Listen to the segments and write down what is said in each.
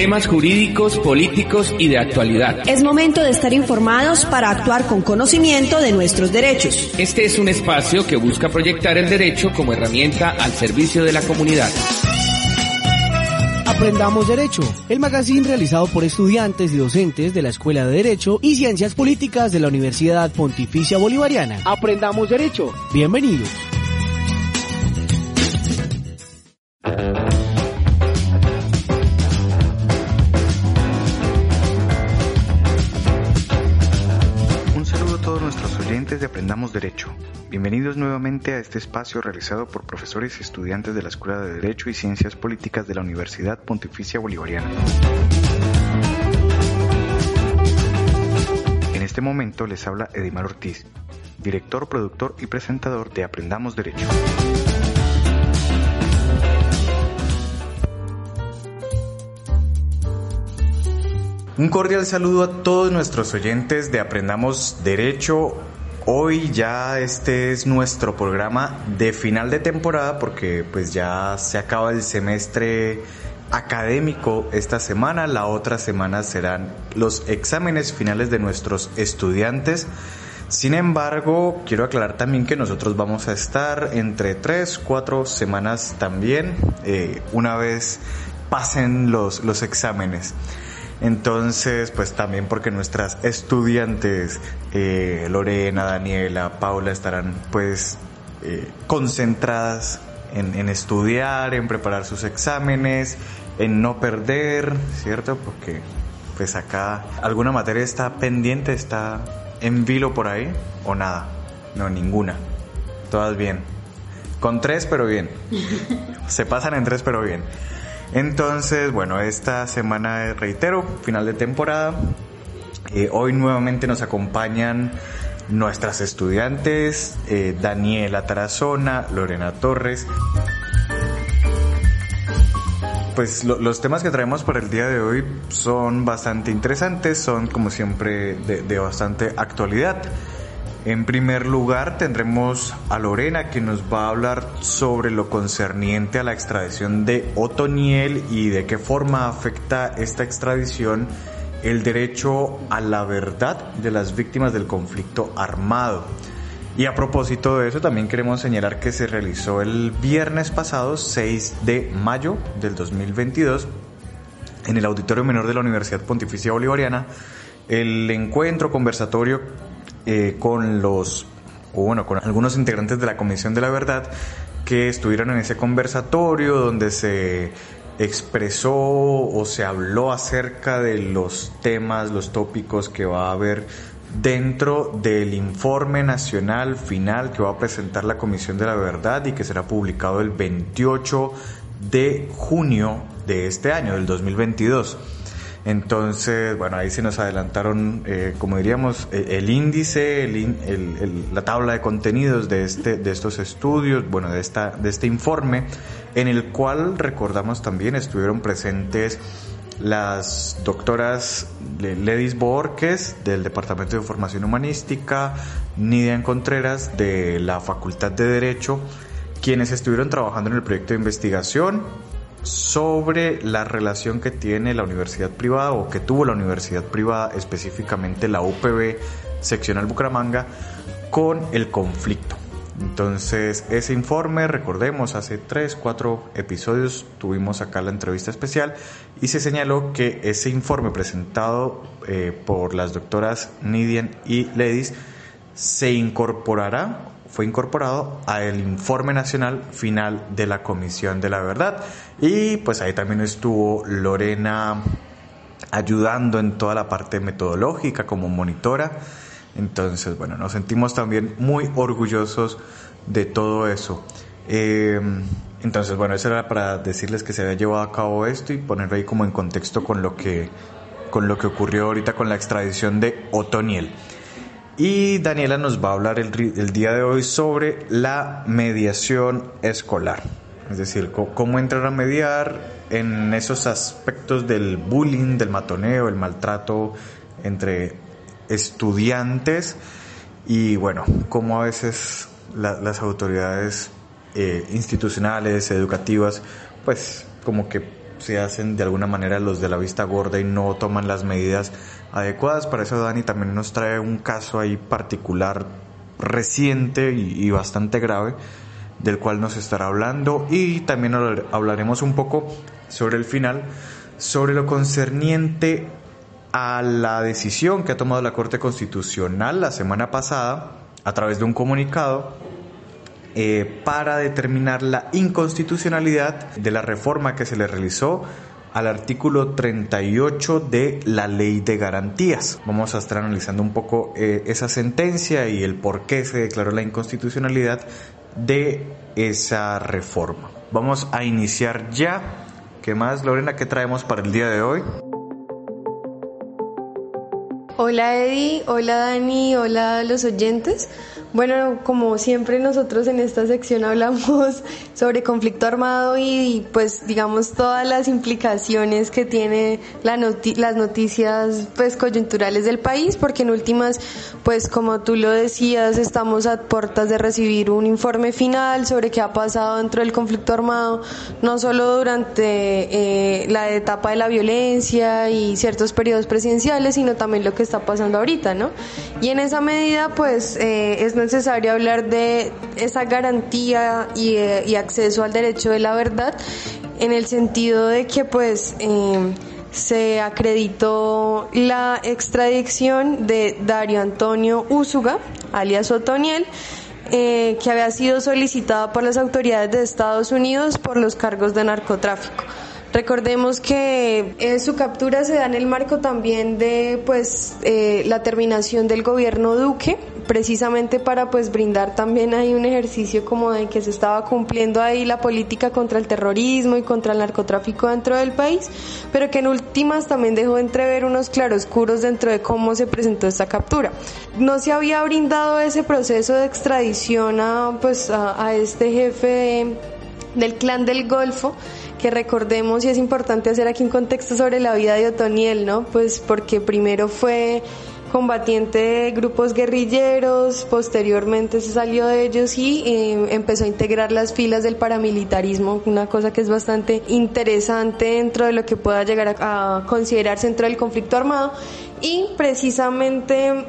temas jurídicos, políticos y de actualidad. Es momento de estar informados para actuar con conocimiento de nuestros derechos. Este es un espacio que busca proyectar el derecho como herramienta al servicio de la comunidad. Aprendamos Derecho, el magazine realizado por estudiantes y docentes de la Escuela de Derecho y Ciencias Políticas de la Universidad Pontificia Bolivariana. Aprendamos Derecho. Bienvenidos. Aprendamos Derecho. Bienvenidos nuevamente a este espacio realizado por profesores y estudiantes de la Escuela de Derecho y Ciencias Políticas de la Universidad Pontificia Bolivariana. En este momento les habla Edimar Ortiz, director, productor y presentador de Aprendamos Derecho. Un cordial saludo a todos nuestros oyentes de Aprendamos Derecho. Hoy ya este es nuestro programa de final de temporada porque pues ya se acaba el semestre académico esta semana, la otra semana serán los exámenes finales de nuestros estudiantes. Sin embargo, quiero aclarar también que nosotros vamos a estar entre 3, 4 semanas también, eh, una vez pasen los, los exámenes. Entonces, pues también porque nuestras estudiantes, eh, Lorena, Daniela, Paula, estarán pues eh, concentradas en, estudiar, en preparar sus exámenes, en no perder, ¿cierto? Porque pues acá alguna materia está pendiente, está en vilo por ahí, o nada, no, ninguna, todas bien. Con tres, pero bien. Se pasan en tres, pero bien. Entonces, bueno, esta semana, reitero, final de temporada. Eh, hoy nuevamente nos acompañan nuestras estudiantes, eh, Daniela Tarazona, Lorena Torres. Pues los temas que traemos para el día de hoy son bastante interesantes, son como siempre de bastante actualidad. En primer lugar tendremos a Lorena que nos va a hablar sobre lo concerniente a la extradición de Otoniel y de qué forma afecta esta extradición el derecho a la verdad de las víctimas del conflicto armado. Y a propósito de eso, también queremos señalar que se realizó el viernes pasado, 6 de mayo del 2022, en el Auditorio Menor de la Universidad Pontificia Bolivariana, el encuentro conversatorio eh, con los, o bueno, con algunos integrantes de la Comisión de la Verdad que estuvieron en ese conversatorio donde se expresó o se habló acerca de los temas, los tópicos que va a haber dentro del informe nacional final que va a presentar la Comisión de la Verdad y que será publicado el 28 de junio de este año, del 2022. Entonces, bueno, ahí se nos adelantaron, eh, como diríamos, e, el, índice, la tabla de contenidos de, este, de estos estudios, bueno, de, esta, de este informe, en el cual recordamos también estuvieron presentes las doctoras Ledis Borges del Departamento de Formación Humanística, Nidia Contreras de la Facultad de Derecho, quienes estuvieron trabajando en el proyecto de investigación sobre la relación que tiene la universidad privada o que tuvo la universidad privada, específicamente la UPB seccional Bucaramanga, con el conflicto. Entonces, ese informe, recordemos, hace 3, 4 episodios tuvimos acá la entrevista especial y se señaló que ese informe presentado eh, por las doctoras Nidian y Ledis se incorporará fue incorporado al informe nacional final de la Comisión de la Verdad. Y pues ahí también estuvo Lorena ayudando en toda la parte metodológica como monitora. Entonces, bueno, nos sentimos también muy orgullosos de todo eso. Eh, entonces, bueno, eso era para decirles que se había llevado a cabo esto y ponerlo ahí como en contexto con lo que, con lo que ocurrió ahorita con la extradición de Otoniel. Y Daniela nos va a hablar el, día de hoy sobre la mediación escolar. Es decir, cómo entrar a mediar en esos aspectos del bullying, del matoneo, el maltrato entre estudiantes y bueno, cómo a veces las autoridades eh, institucionales, educativas, pues como que se hacen de alguna manera los de la vista gorda y no toman las medidas adecuadas. Para eso Dani también nos trae un caso ahí particular reciente y, bastante grave del cual nos estará hablando y también hablaremos un poco sobre el final, sobre lo concerniente a la decisión que ha tomado la Corte Constitucional la semana pasada a través de un comunicado eh, para determinar la inconstitucionalidad de la reforma que se le realizó al artículo 38 de la Ley de Garantías. Vamos a estar analizando un poco eh, esa sentencia y el por qué se declaró la inconstitucionalidad de esa reforma. Vamos a iniciar ya. ¿Qué más, Lorena? ¿Qué traemos para el día de hoy? Hola Eddie, hola Dani, hola los oyentes. Bueno, como siempre nosotros en esta sección hablamos sobre conflicto armado y pues digamos todas las implicaciones que tiene la las noticias pues coyunturales del país, porque en últimas pues como tú lo decías estamos a puertas de recibir un informe final sobre qué ha pasado dentro del conflicto armado, no solo durante eh, la etapa de la violencia y ciertos periodos presidenciales, sino también lo que está pasando ahorita, ¿no? Y en esa medida pues eh, es necesario hablar de esa garantía eh, y, acceso al derecho de la verdad en el sentido de que pues eh, se acreditó la extradición de Dario Antonio Úsuga, alias Otoniel, eh, que había sido solicitada por las autoridades de Estados Unidos por los cargos de narcotráfico. Recordemos que eh, su captura se da en el marco también de pues la terminación del gobierno Duque, precisamente para pues brindar también ahí un ejercicio como de que se estaba cumpliendo ahí la política contra el terrorismo y contra el narcotráfico dentro del país, pero que en últimas también dejó entrever unos claroscuros dentro de cómo se presentó esta captura. No se había brindado ese proceso de extradición a pues a, este jefe del clan del Golfo que recordemos y es importante hacer aquí un contexto sobre la vida de Otoniel, ¿no? Pues porque primero fue combatiente de grupos guerrilleros, posteriormente se salió de ellos y eh, empezó a integrar las filas del paramilitarismo, una cosa que es bastante interesante dentro de lo que pueda llegar a considerarse dentro del conflicto armado. Y precisamente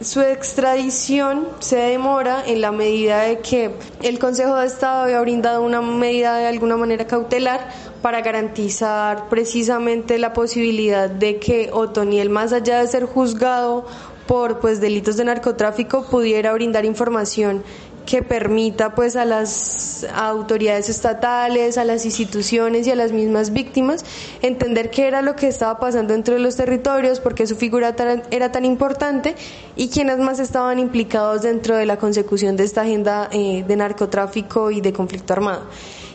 su extradición se demora en la medida de que el Consejo de Estado había brindado una medida de alguna manera cautelar para garantizar precisamente la posibilidad de que Otoniel, más allá de ser juzgado por pues delitos de narcotráfico, pudiera brindar información que permita pues a las autoridades estatales, a las instituciones y a las mismas víctimas entender qué era lo que estaba pasando dentro de los territorios, por qué su figura era tan importante y quiénes más estaban implicados dentro de la consecución de esta agenda eh, de narcotráfico y de conflicto armado.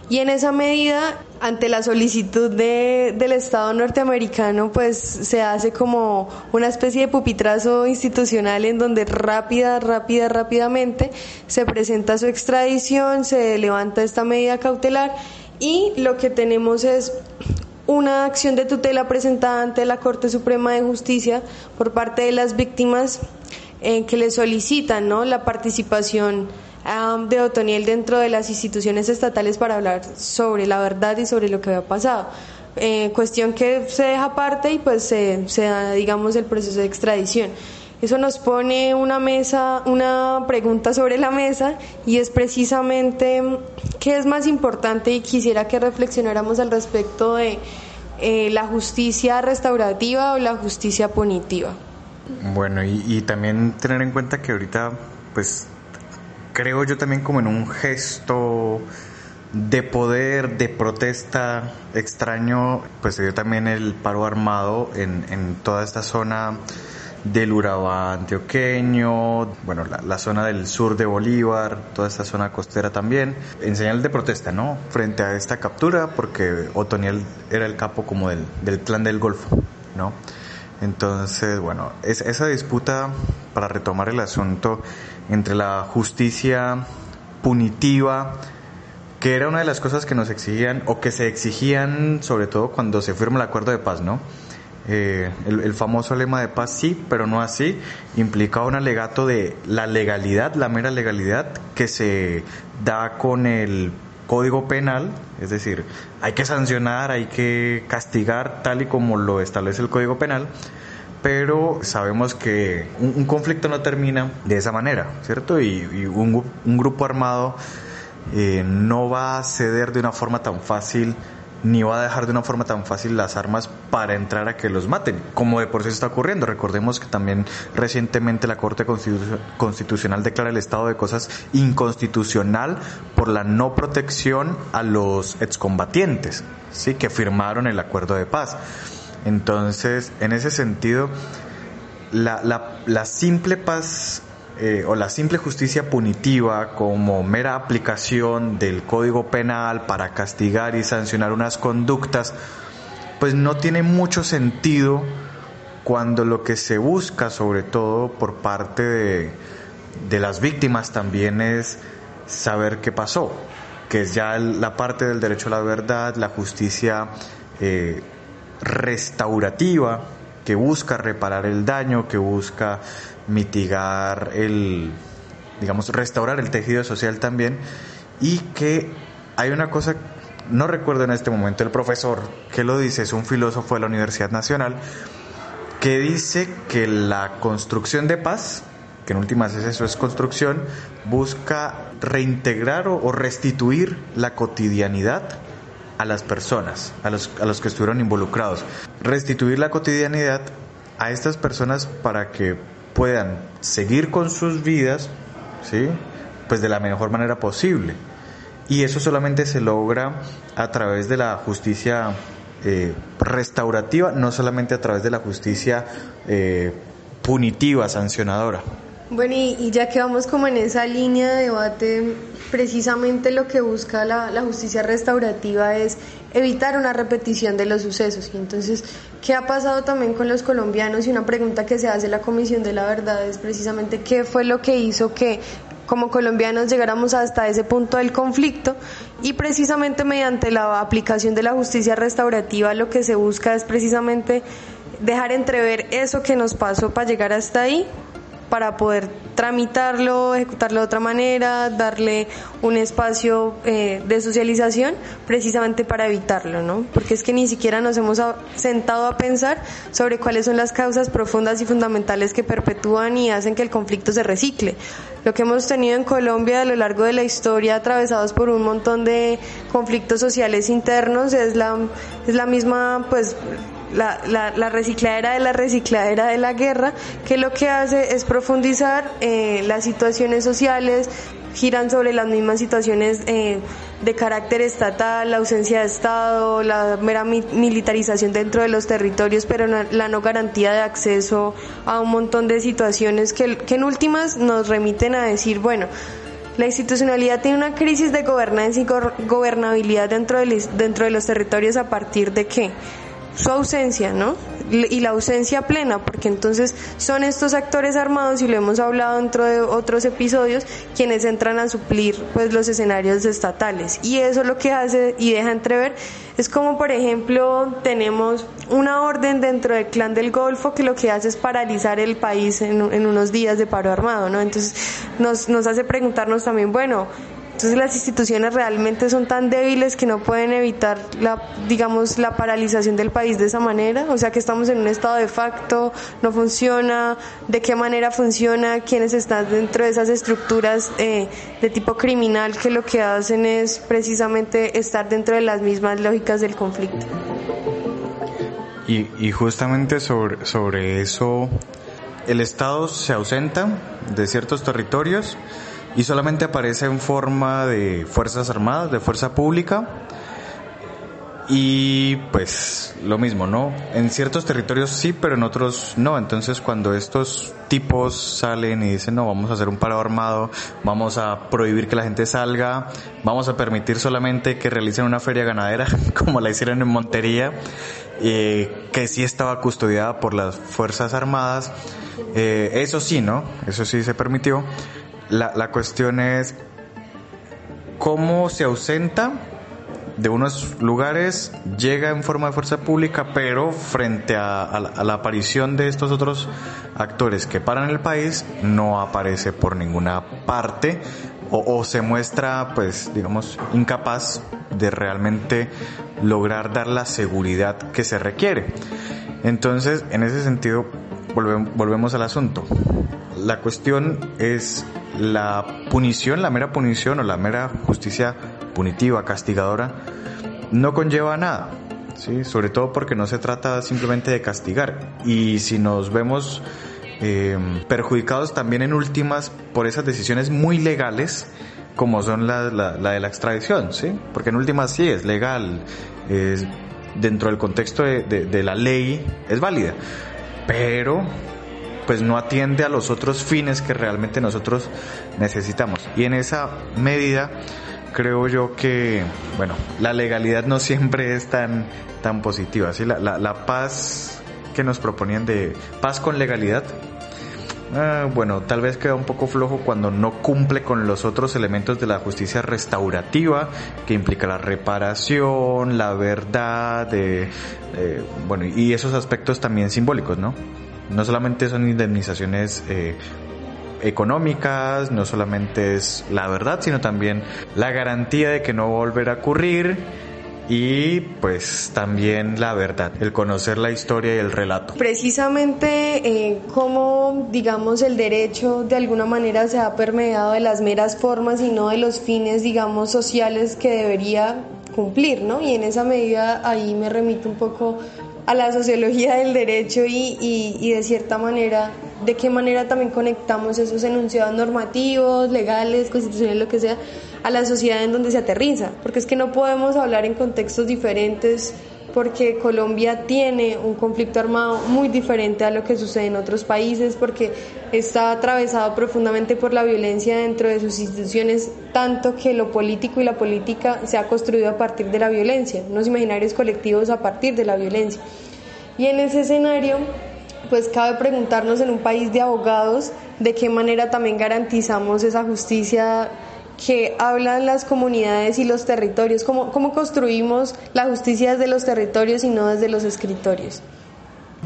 Y en esa medida, ante la solicitud de, del Estado norteamericano, pues se hace como una especie de pupitrazo institucional en donde rápida, rápida, rápidamente se presenta su extradición, se levanta esta medida cautelar y lo que tenemos es una acción de tutela presentada ante la Corte Suprema de Justicia por parte de las víctimas en que le solicitan ¿no? la participación de Otoniel dentro de las instituciones estatales para hablar sobre la verdad y sobre lo que había pasado. Eh, cuestión que se deja aparte y pues se, se da, digamos, el proceso de extradición. Eso nos pone una mesa, una pregunta sobre la mesa y es precisamente qué es más importante y quisiera que reflexionáramos al respecto de eh, la justicia restaurativa o la justicia punitiva. Bueno, y, y también tener en cuenta que ahorita pues creo yo también como en un gesto de poder, de protesta extraño, pues se dio también el paro armado en, en toda esta zona del Urabá antioqueño, bueno, la, zona del sur de Bolívar, toda esta zona costera también, en señal de protesta, ¿no? Frente a esta captura, porque Otoniel era el capo como del, del clan del Golfo, ¿no? Entonces, bueno, es, esa disputa, para retomar el asunto, entre la justicia punitiva, que era una de las cosas que nos exigían o que se exigían sobre todo cuando se firma el acuerdo de paz, ¿no? Eh, el, famoso lema de paz sí, pero no así, implicaba un alegato de la legalidad, la mera legalidad que se da con el código penal, es decir, hay que sancionar, hay que castigar tal y como lo establece el código penal, pero sabemos que un, conflicto no termina de esa manera, ¿cierto? Y, un, grupo armado eh, no va a ceder de una forma tan fácil ni va a dejar de una forma tan fácil las armas para entrar a que los maten, como de por sí está ocurriendo. Recordemos que también recientemente la Corte Constitucional declara el estado de cosas inconstitucional por la no protección a los excombatientes, ¿sí? que firmaron el acuerdo de paz. Entonces, en ese sentido, la, la simple paz eh, o la simple justicia punitiva como mera aplicación del código penal para castigar y sancionar unas conductas, pues no tiene mucho sentido cuando lo que se busca, sobre todo por parte de, las víctimas, también es saber qué pasó, que es ya la parte del derecho a la verdad, la justicia eh, restaurativa, que busca reparar el daño, que busca mitigar el, digamos, restaurar el tejido social también y que hay una cosa, no recuerdo en este momento el profesor que lo dice, es un filósofo de la Universidad Nacional, que dice que la construcción de paz, que en últimas es eso, es construcción, busca reintegrar o, restituir la cotidianidad a las personas, a los, a los que estuvieron involucrados. Restituir la cotidianidad a estas personas para que puedan seguir con sus vidas, ¿sí? Pues de la mejor manera posible. Y eso solamente se logra a través de la justicia eh, restaurativa, no solamente a través de la justicia eh, punitiva, sancionadora. Bueno, y, ya que vamos como en esa línea de debate, precisamente lo que busca la, la, justicia restaurativa es evitar una repetición de los sucesos. Y entonces, ¿qué ha pasado también con los colombianos? Y una pregunta que se hace la Comisión de la Verdad es precisamente qué fue lo que hizo que como colombianos llegáramos hasta ese punto del conflicto y precisamente mediante la aplicación de la justicia restaurativa lo que se busca es precisamente dejar entrever eso que nos pasó para llegar hasta ahí para poder tramitarlo, ejecutarlo de otra manera, darle un espacio eh, de socialización precisamente para evitarlo, ¿no? Porque es que ni siquiera nos hemos sentado a pensar sobre cuáles son las causas profundas y fundamentales que perpetúan y hacen que el conflicto se recicle. Lo que hemos tenido en Colombia a lo largo de la historia, atravesados por un montón de conflictos sociales internos, es la, es la misma, pues, la, la, recicladera de la recicladera de la guerra, que lo que hace es profundizar eh, las situaciones sociales, giran sobre las mismas situaciones eh, de carácter estatal, la ausencia de Estado, la mera militarización dentro de los territorios, pero la no garantía de acceso a un montón de situaciones que, que en últimas nos remiten a decir, bueno, la institucionalidad tiene una crisis de gobernanza y gobernabilidad dentro de, dentro de los territorios a partir de qué? Su ausencia, ¿no? Y la ausencia plena, porque entonces son estos actores armados, y lo hemos hablado dentro de otros episodios, quienes entran a suplir pues los escenarios estatales. Y eso lo que hace y deja entrever es como, por ejemplo, tenemos una orden dentro del clan del Golfo que lo que hace es paralizar el país en, unos días de paro armado, ¿no? Entonces nos, nos hace preguntarnos también, bueno, entonces las instituciones realmente son tan débiles que no pueden evitar la, digamos, la paralización del país de esa manera. O sea que estamos en un estado de facto, no funciona, de qué manera funciona, quiénes están dentro de esas estructuras eh, de tipo criminal que lo que hacen es precisamente estar dentro de las mismas lógicas del conflicto. Y, y justamente sobre, sobre eso, el Estado se ausenta de ciertos territorios y solamente aparece en forma de Fuerzas Armadas, de fuerza pública. Y pues lo mismo, ¿no? En ciertos territorios sí, pero en otros no. Entonces cuando estos tipos salen y dicen, no, vamos a hacer un paro armado, vamos a prohibir que la gente salga, vamos a permitir solamente que realicen una feria ganadera, como la hicieron en Montería, eh, que sí estaba custodiada por las Fuerzas Armadas, eh, eso sí, ¿no? Eso sí se permitió la, la cuestión es cómo se ausenta de unos lugares, llega en forma de fuerza pública, pero frente a, la, aparición de estos otros actores que paran el país, no aparece por ninguna parte o, se muestra, pues, digamos, incapaz de realmente lograr dar la seguridad que se requiere. Entonces, en ese sentido, volvemos al asunto. La cuestión es la punición, la mera punición o la mera justicia punitiva, castigadora, no conlleva nada. ¿sí? Sobre todo porque no se trata simplemente de castigar. Y si nos vemos eh, perjudicados también en últimas por esas decisiones muy legales, como son la, de la extradición, ¿sí? Porque en últimas sí es legal, es dentro del contexto de la ley es válida, pero pues no atiende a los otros fines que realmente nosotros necesitamos. Y en esa medida creo yo que, bueno, la legalidad no siempre es tan, tan positiva. ¿sí? La, la, paz que nos proponían de paz con legalidad, ah, bueno, tal vez queda un poco flojo cuando no cumple con los otros elementos de la justicia restaurativa, que implica la reparación, la verdad, de, bueno, y esos aspectos también simbólicos, ¿no? No solamente son indemnizaciones eh, económicas, no solamente es la verdad, sino también la garantía de que no volverá a ocurrir y pues también la verdad, el conocer la historia y el relato. Precisamente eh, cómo, digamos, el derecho de alguna manera se ha permeado de las meras formas y no de los fines, digamos, sociales que debería cumplir, ¿no? Y en esa medida ahí me remito un poco a la sociología del derecho y, y de cierta manera de qué manera también conectamos esos enunciados normativos, legales, constitucionales, lo que sea, a la sociedad en donde se aterriza, porque es que no podemos hablar en contextos diferentes porque Colombia tiene un conflicto armado muy diferente a lo que sucede en otros países, porque está atravesado profundamente por la violencia dentro de sus instituciones, tanto que lo político y la política se ha construido a partir de la violencia, unos imaginarios colectivos a partir de la violencia. Y en ese escenario, pues cabe preguntarnos en un país de abogados de qué manera también garantizamos esa justicia que hablan las comunidades y los territorios, cómo, cómo construimos la justicia desde los territorios y no desde los escritorios.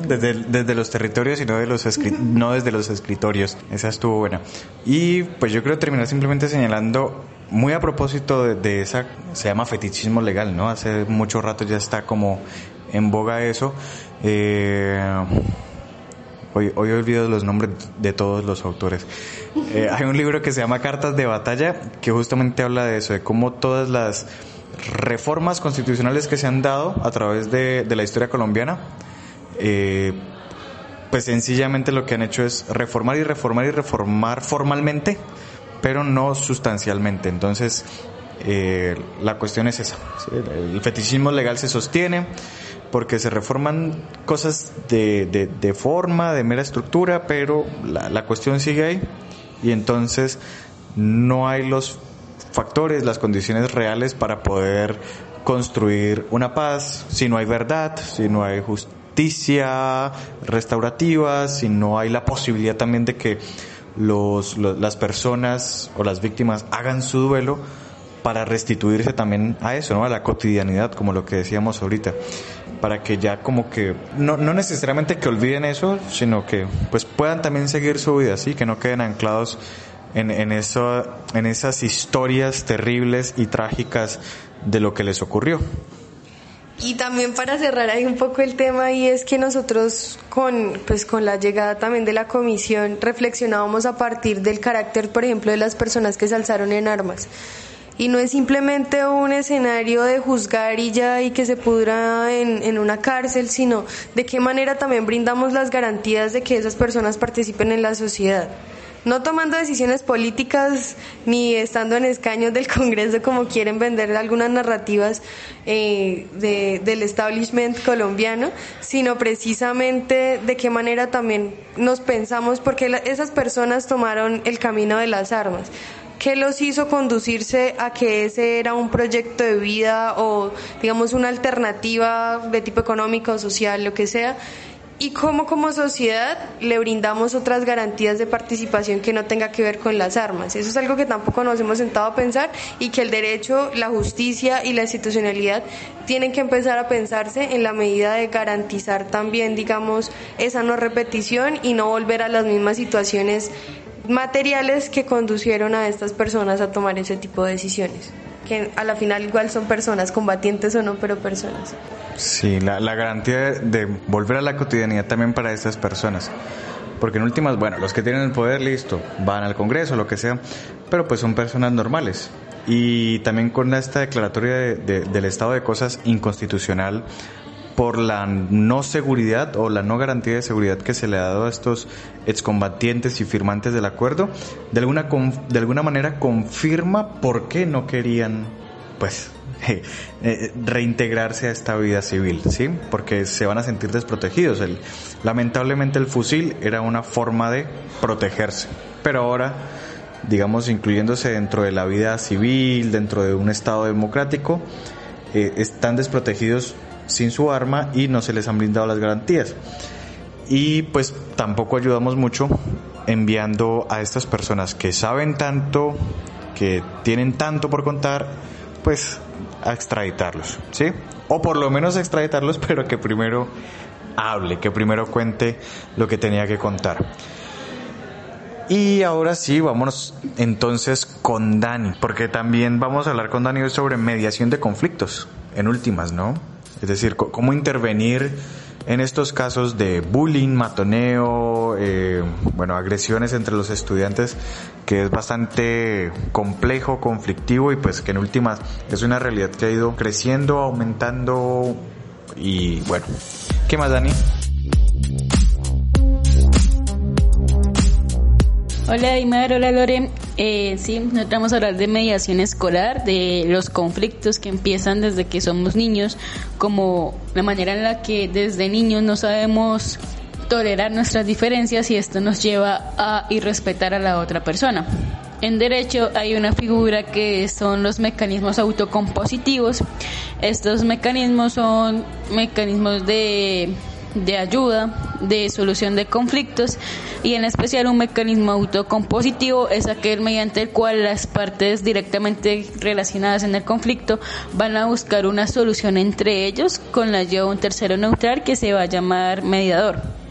Desde, desde, los territorios y no, de los no desde los escritorios. Esa estuvo buena. Y pues yo creo terminar simplemente señalando, muy a propósito de, de, esa, se llama fetichismo legal, ¿no? Hace mucho rato ya está como en boga eso. Eh, Hoy, hoy olvido los nombres de todos los autores. Eh, hay un libro que se llama Cartas de Batalla que justamente habla de eso, de cómo todas las reformas constitucionales que se han dado a través de, la historia colombiana, eh, pues sencillamente lo que han hecho es reformar y reformar y reformar formalmente, pero no sustancialmente. Entonces, eh, la cuestión es esa. El fetichismo legal se sostiene porque se reforman cosas de, de, forma, de mera estructura, pero la, cuestión sigue ahí. Y entonces no hay los factores, las condiciones reales para poder construir una paz. Si no hay verdad, si no hay justicia restaurativa, si no hay la posibilidad también de que los, las personas o las víctimas hagan su duelo para restituirse también a eso, ¿no? A la cotidianidad, como lo que decíamos ahorita para que ya como que, no, no necesariamente que olviden eso, sino que pues puedan también seguir su vida, así que no queden anclados en, en, eso, en esas historias terribles y trágicas de lo que les ocurrió. Y también para cerrar ahí un poco el tema y es que nosotros con pues con la llegada también de la comisión reflexionábamos a partir del carácter, por ejemplo, de las personas que se alzaron en armas y no es simplemente un escenario de juzgar y ya y que se pudra en, en, una cárcel, sino de qué manera también brindamos las garantías de que esas personas participen en la sociedad. No tomando decisiones políticas ni estando en escaños del Congreso como quieren vender algunas narrativas eh, de, del establishment colombiano, sino precisamente de qué manera también nos pensamos, porque esas personas tomaron el camino de las armas ¿Qué los hizo conducirse a que ese era un proyecto de vida o, digamos, una alternativa de tipo económico, social, lo que sea? y cómo como sociedad le brindamos otras garantías de participación que no tenga que ver con las armas. Eso es algo que tampoco nos hemos sentado a pensar y que el derecho, la justicia y la institucionalidad tienen que empezar a pensarse en la medida de garantizar también, digamos, esa no repetición y no volver a las mismas situaciones materiales que conducieron a estas personas a tomar ese tipo de decisiones, que a la final igual son personas, combatientes o no, pero personas. Sí, la, la garantía de volver a la cotidianidad también para estas personas. Porque en últimas, bueno, los que tienen el poder, listo, van al Congreso, lo que sea, pero pues son personas normales. Y también con esta declaratoria del estado de cosas inconstitucional por la no seguridad o la no garantía de seguridad que se le ha dado a estos excombatientes y firmantes del acuerdo, de alguna, de alguna manera confirma por qué no querían, pues, eh, reintegrarse a esta vida civil, ¿sí? Porque se van a sentir desprotegidos. El, lamentablemente el fusil era una forma de protegerse, pero ahora digamos, incluyéndose dentro de la vida civil, dentro de un Estado democrático, eh, están desprotegidos sin su arma y no se les han brindado las garantías. Y pues tampoco ayudamos mucho enviando a estas personas que saben tanto, que tienen tanto por contar, pues a extraditarlos, ¿sí? O por lo menos extraditarlos, pero que primero hable, que primero cuente lo que tenía que contar. Y ahora sí, vámonos entonces con Dani, porque también vamos a hablar con Dani sobre mediación de conflictos, en últimas, ¿no? Es decir, cómo intervenir en estos casos de bullying, matoneo, eh, bueno, agresiones entre los estudiantes, que es bastante complejo, conflictivo y pues que en últimas es una realidad que ha ido creciendo, aumentando y bueno, ¿qué más, Dani? Hola Aymar, hola Lore. Eh, sí, nos vamos a hablar de mediación escolar, de los conflictos que empiezan desde que somos niños, como la manera en la que desde niños no sabemos tolerar nuestras diferencias y esto nos lleva a irrespetar a la otra persona. En derecho hay una figura que son los mecanismos autocompositivos. Estos mecanismos son mecanismos de de ayuda, de solución de conflictos y en especial un mecanismo autocompositivo es aquel mediante el cual las partes directamente relacionadas en el conflicto van a buscar una solución entre ellos con la ayuda de un tercero neutral que se va a llamar mediador.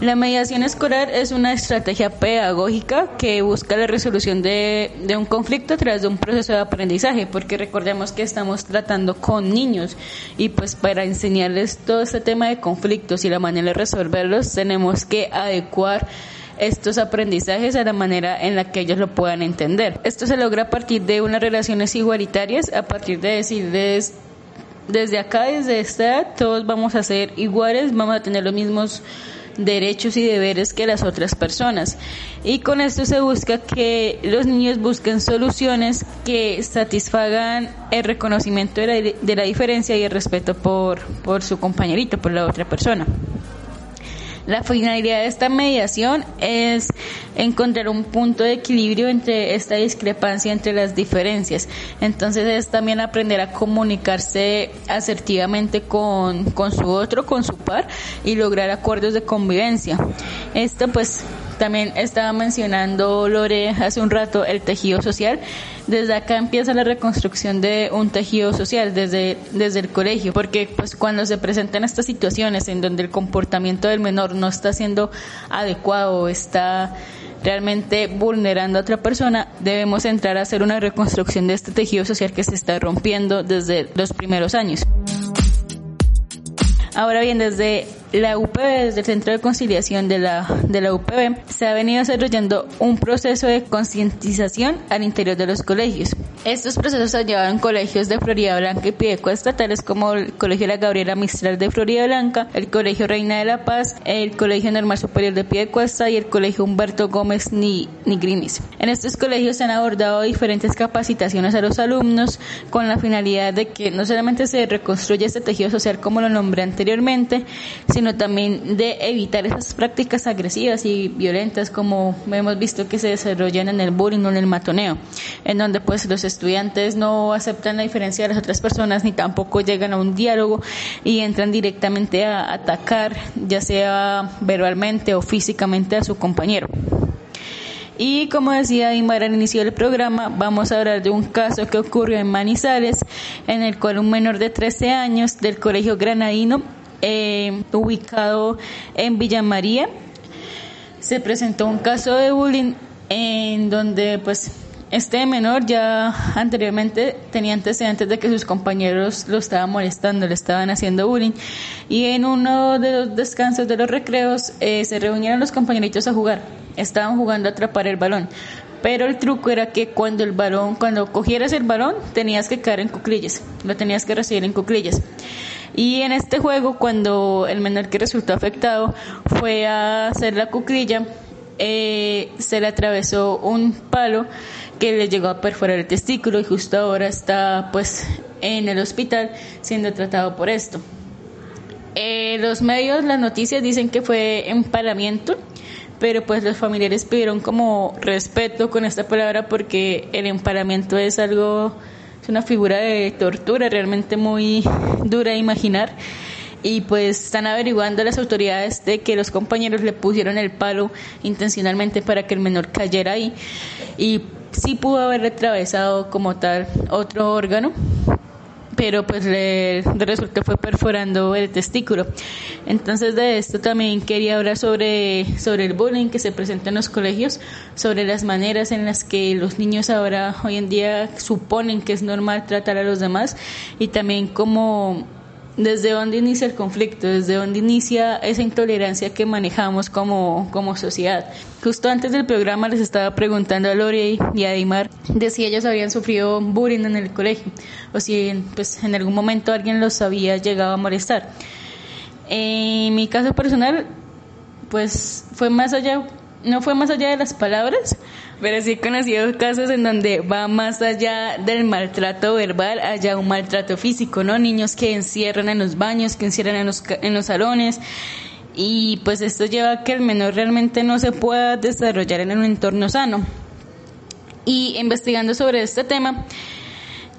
La mediación escolar es una estrategia pedagógica que busca la resolución de, un conflicto a través de un proceso de aprendizaje, porque recordemos que estamos tratando con niños y pues para enseñarles todo este tema de conflictos y la manera de resolverlos tenemos que adecuar estos aprendizajes a la manera en la que ellos lo puedan entender. Esto se logra a partir de unas relaciones igualitarias, a partir de decirles desde acá, desde esta edad, todos vamos a ser iguales, vamos a tener los mismos derechos y deberes que las otras personas. Y con esto se busca que los niños busquen soluciones que satisfagan el reconocimiento de la, de la diferencia y el respeto por, por su compañerito, por la otra persona. La finalidad de esta mediación es encontrar un punto de equilibrio entre esta discrepancia entre las diferencias. Entonces es también aprender a comunicarse asertivamente con, con su otro, con su par y lograr acuerdos de convivencia. Esto pues también estaba mencionando Lore hace un rato el tejido social. Desde acá empieza la reconstrucción de un tejido social desde, desde el colegio, porque pues cuando se presentan estas situaciones en donde el comportamiento del menor no está siendo adecuado, está realmente vulnerando a otra persona, debemos entrar a hacer una reconstrucción de este tejido social que se está rompiendo desde los primeros años. Ahora bien, desde la UPB, desde el Centro de Conciliación de la, de la UPB, se ha venido desarrollando un proceso de concientización al interior de los colegios. Estos procesos se llevaron colegios de Florida Blanca y Piedecuesta, tales como el Colegio La Gabriela Mistral de Florida Blanca, el Colegio Reina de la Paz, el Colegio Normal Superior de Piedecuesta y el Colegio Humberto Gómez Ni, Nigrimis. En estos colegios se han abordado diferentes capacitaciones a los alumnos con la finalidad de que no solamente se reconstruya este tejido social como lo nombré anteriormente, sino también de evitar esas prácticas agresivas y violentas como hemos visto que se desarrollan en el bullying o en el matoneo, en donde pues los estudiantes no aceptan la diferencia de las otras personas ni tampoco llegan a un diálogo y entran directamente a atacar, ya sea verbalmente o físicamente a su compañero. Y como decía Dimar al inicio del programa, vamos a hablar de un caso que ocurrió en Manizales, en el cual un menor de 13 años del Colegio Granadino eh, ubicado en Villa María. Se presentó un caso de bullying en donde pues este menor ya anteriormente tenía antecedentes de que sus compañeros lo estaban molestando, le estaban haciendo bullying. Y en uno de los descansos de los recreos eh, se reunieron los compañeritos a jugar. Estaban jugando a atrapar el balón. Pero el truco era que cuando el balón, cuando cogieras el balón, tenías que caer en cuclillas. Lo tenías que recibir en cuclillas. Y en este juego, cuando el menor que resultó afectado fue a hacer la cuclilla, eh, se le atravesó un palo que le llegó a perforar el testículo y justo ahora está pues en el hospital siendo tratado por esto. Eh, los medios, las noticias dicen que fue empalamiento, pero pues los familiares pidieron como respeto con esta palabra porque el empalamiento es algo, es una figura de tortura realmente muy dura de imaginar. Y pues están averiguando las autoridades de que los compañeros le pusieron el palo intencionalmente para que el menor cayera ahí. Y sí pudo haber atravesado como tal otro órgano pero pues le, resultó fue perforando el testículo. Entonces de esto también quería hablar sobre, sobre el bullying que se presenta en los colegios, sobre las maneras en las que los niños ahora hoy en día suponen que es normal tratar a los demás y también cómo desde dónde inicia el conflicto, desde dónde inicia esa intolerancia que manejamos como, como sociedad. Justo antes del programa les estaba preguntando a Lori y a Dimar de si ellos habían sufrido bullying en el colegio o si pues, en algún momento alguien los había llegado a molestar. En mi caso personal, pues fue más allá, no fue más allá de las palabras, pero sí he conocido casos en donde va más allá del maltrato verbal, allá un maltrato físico, ¿no? Niños que encierran en los baños, que encierran en los, en los salones. Y pues esto lleva a que el menor realmente no se pueda desarrollar en un entorno sano. Y investigando sobre este tema,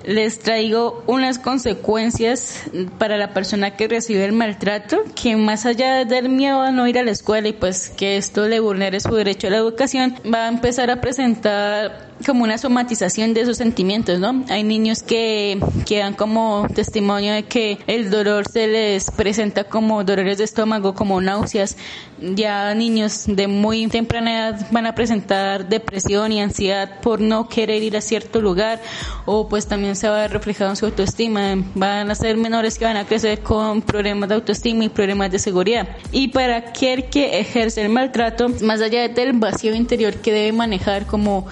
les traigo unas consecuencias para la persona que recibe el maltrato, que más allá del miedo a no ir a la escuela y pues que esto le vulnere su derecho a la educación, va a empezar a presentar como una somatización de esos sentimientos, ¿no? Hay niños que quedan como testimonio de que el dolor se les presenta como dolores de estómago, como náuseas. Ya niños de muy temprana edad van a presentar depresión y ansiedad por no querer ir a cierto lugar o pues también se va a ver reflejado en su autoestima. Van a ser menores que van a crecer con problemas de autoestima y problemas de seguridad. Y para aquel que ejerce el maltrato, más allá del vacío interior que debe manejar como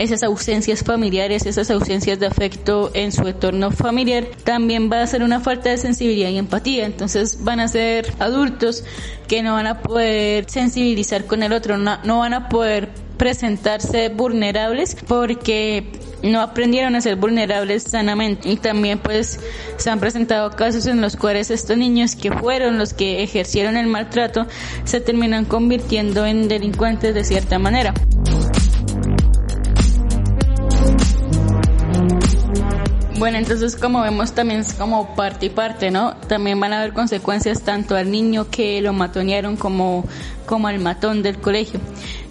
esas ausencias familiares, esas ausencias de afecto en su entorno familiar, también va a ser una falta de sensibilidad y empatía. Entonces van a ser adultos que no van a poder sensibilizar con el otro, no, no van a poder presentarse vulnerables porque no aprendieron a ser vulnerables sanamente y también pues se han presentado casos en los cuales estos niños que fueron los que ejercieron el maltrato se terminan convirtiendo en delincuentes de cierta manera. Bueno, entonces como vemos también es como parte y parte, ¿no? También van a haber consecuencias tanto al niño que lo matonearon como, como al matón del colegio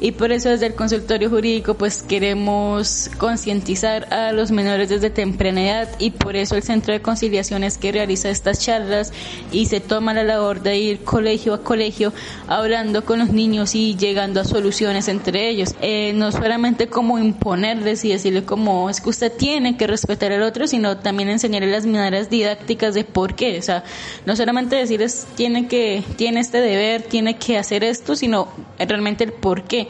y por eso desde el consultorio jurídico pues queremos concientizar a los menores desde temprana edad y por eso el centro de conciliación es que realiza estas charlas y se toma la labor de ir colegio a colegio hablando con los niños y llegando a soluciones entre ellos. Eh, no solamente como imponerles y decirle como es que usted tiene que respetar al otro, sino también enseñarle las maneras didácticas de por qué. O sea, no solamente decirles tiene que, tiene este deber, tiene que hacer esto, sino realmente el por qué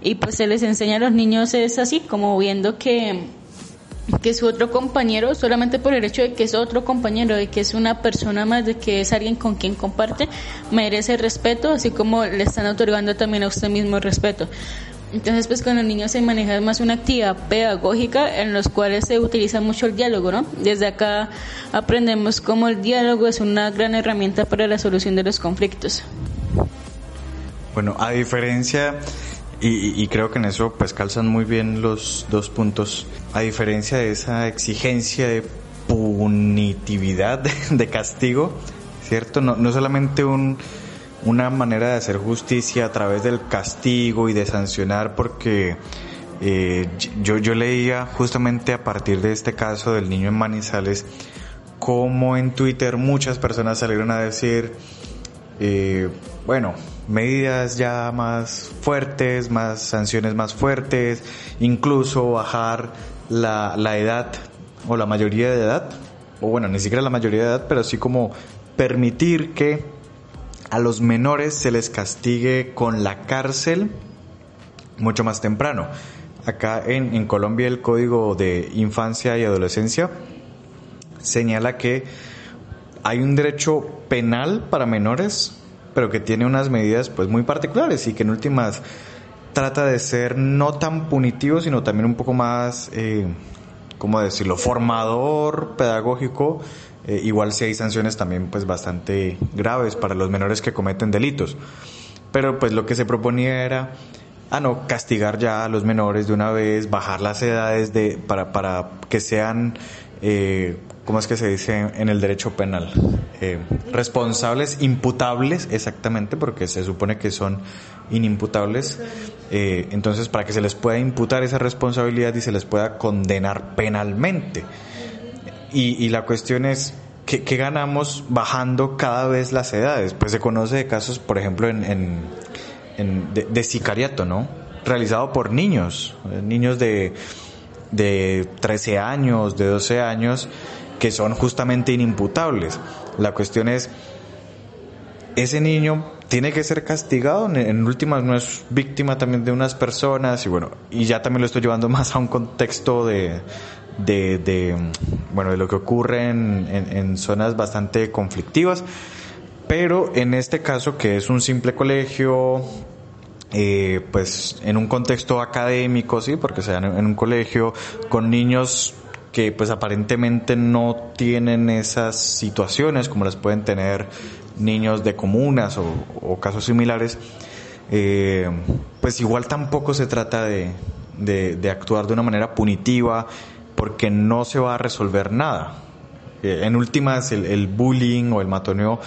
y pues se les enseña a los niños es así, como viendo que que su otro compañero, solamente por el hecho de que es otro compañero, de que es una persona más, de que es alguien con quien comparte, merece respeto, así como le están otorgando también a usted mismo respeto. Entonces, pues con los niños se maneja más una actividad pedagógica en los cuales se utiliza mucho el diálogo, ¿no? Desde acá aprendemos cómo el diálogo es una gran herramienta para la solución de los conflictos. Bueno, a diferencia, y, creo que en eso pues calzan muy bien los dos puntos, a diferencia de esa exigencia de punitividad, de castigo, ¿cierto? No, no solamente un, una manera de hacer justicia a través del castigo y de sancionar, porque eh, yo, yo leía justamente a partir de este caso del niño en Manizales, como en Twitter muchas personas salieron a decir, eh, bueno, medidas ya más fuertes, más sanciones más fuertes, incluso bajar la, la edad o la mayoría de edad, o bueno, ni siquiera la mayoría de edad, pero así como permitir que a los menores se les castigue con la cárcel mucho más temprano. Acá en, en Colombia el Código de Infancia y Adolescencia señala que hay un derecho penal para menores, pero que tiene unas medidas pues muy particulares y que en últimas trata de ser no tan punitivo, sino también un poco más, eh, ¿cómo decirlo?, formador, pedagógico. Eh, igual si hay sanciones también pues bastante graves para los menores que cometen delitos. Pero pues lo que se proponía era ah no, castigar ya a los menores de una vez, bajar las edades de, para, para que sean eh, ¿cómo es que se dice en el derecho penal? Eh, responsables, imputables, exactamente, porque se supone que son inimputables. Entonces, para que se les pueda imputar esa responsabilidad y se les pueda condenar penalmente. Y, la cuestión es, ¿qué, ganamos bajando cada vez las edades? Pues se conoce de casos, por ejemplo, en, de, de sicariato, ¿no? Realizado por niños, niños de de 13 años, de 12 años, que son justamente inimputables. La cuestión es, ese niño tiene que ser castigado, en últimas no es víctima también de unas personas y bueno, y ya también lo estoy llevando más a un contexto de, de, bueno, de lo que ocurre en, en, zonas bastante conflictivas, pero en este caso que es un simple colegio, eh, pues en un contexto académico, sí, porque se dan en un colegio con niños que pues aparentemente no tienen esas situaciones como las pueden tener niños de comunas o, casos similares, eh, pues igual tampoco se trata de, de, actuar de una manera punitiva porque no se va a resolver nada. Eh, en últimas, el, el bullying o el matoneo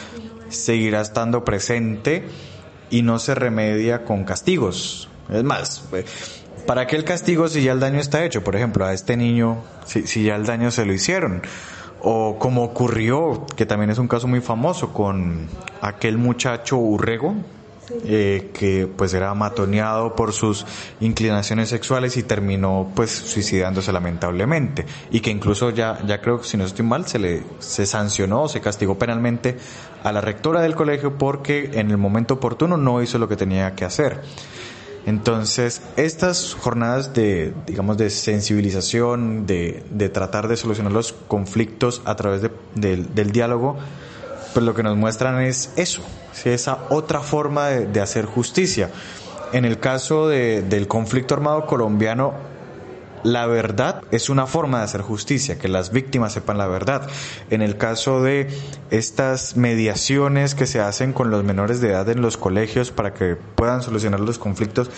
seguirá estando presente y no se remedia con castigos. Es más, eh, ¿Para qué el castigo si ya el daño está hecho? Por ejemplo, a este niño, si, si ya el daño se lo hicieron. O como ocurrió, que también es un caso muy famoso, con aquel muchacho Urrego, eh, que pues era matoneado por sus inclinaciones sexuales y terminó pues suicidándose lamentablemente y que incluso ya ya creo que si no estoy mal se le se sancionó se castigó penalmente a la rectora del colegio porque en el momento oportuno no hizo lo que tenía que hacer. Entonces, estas jornadas de, digamos, de sensibilización, de, de tratar de solucionar los conflictos a través de, del diálogo, pues lo que nos muestran es eso, esa otra forma de, hacer justicia. En el caso de, del conflicto armado colombiano, la verdad es una forma de hacer justicia, que las víctimas sepan la verdad. En el caso de estas mediaciones que se hacen con los menores de edad en los colegios para que puedan solucionar los conflictos,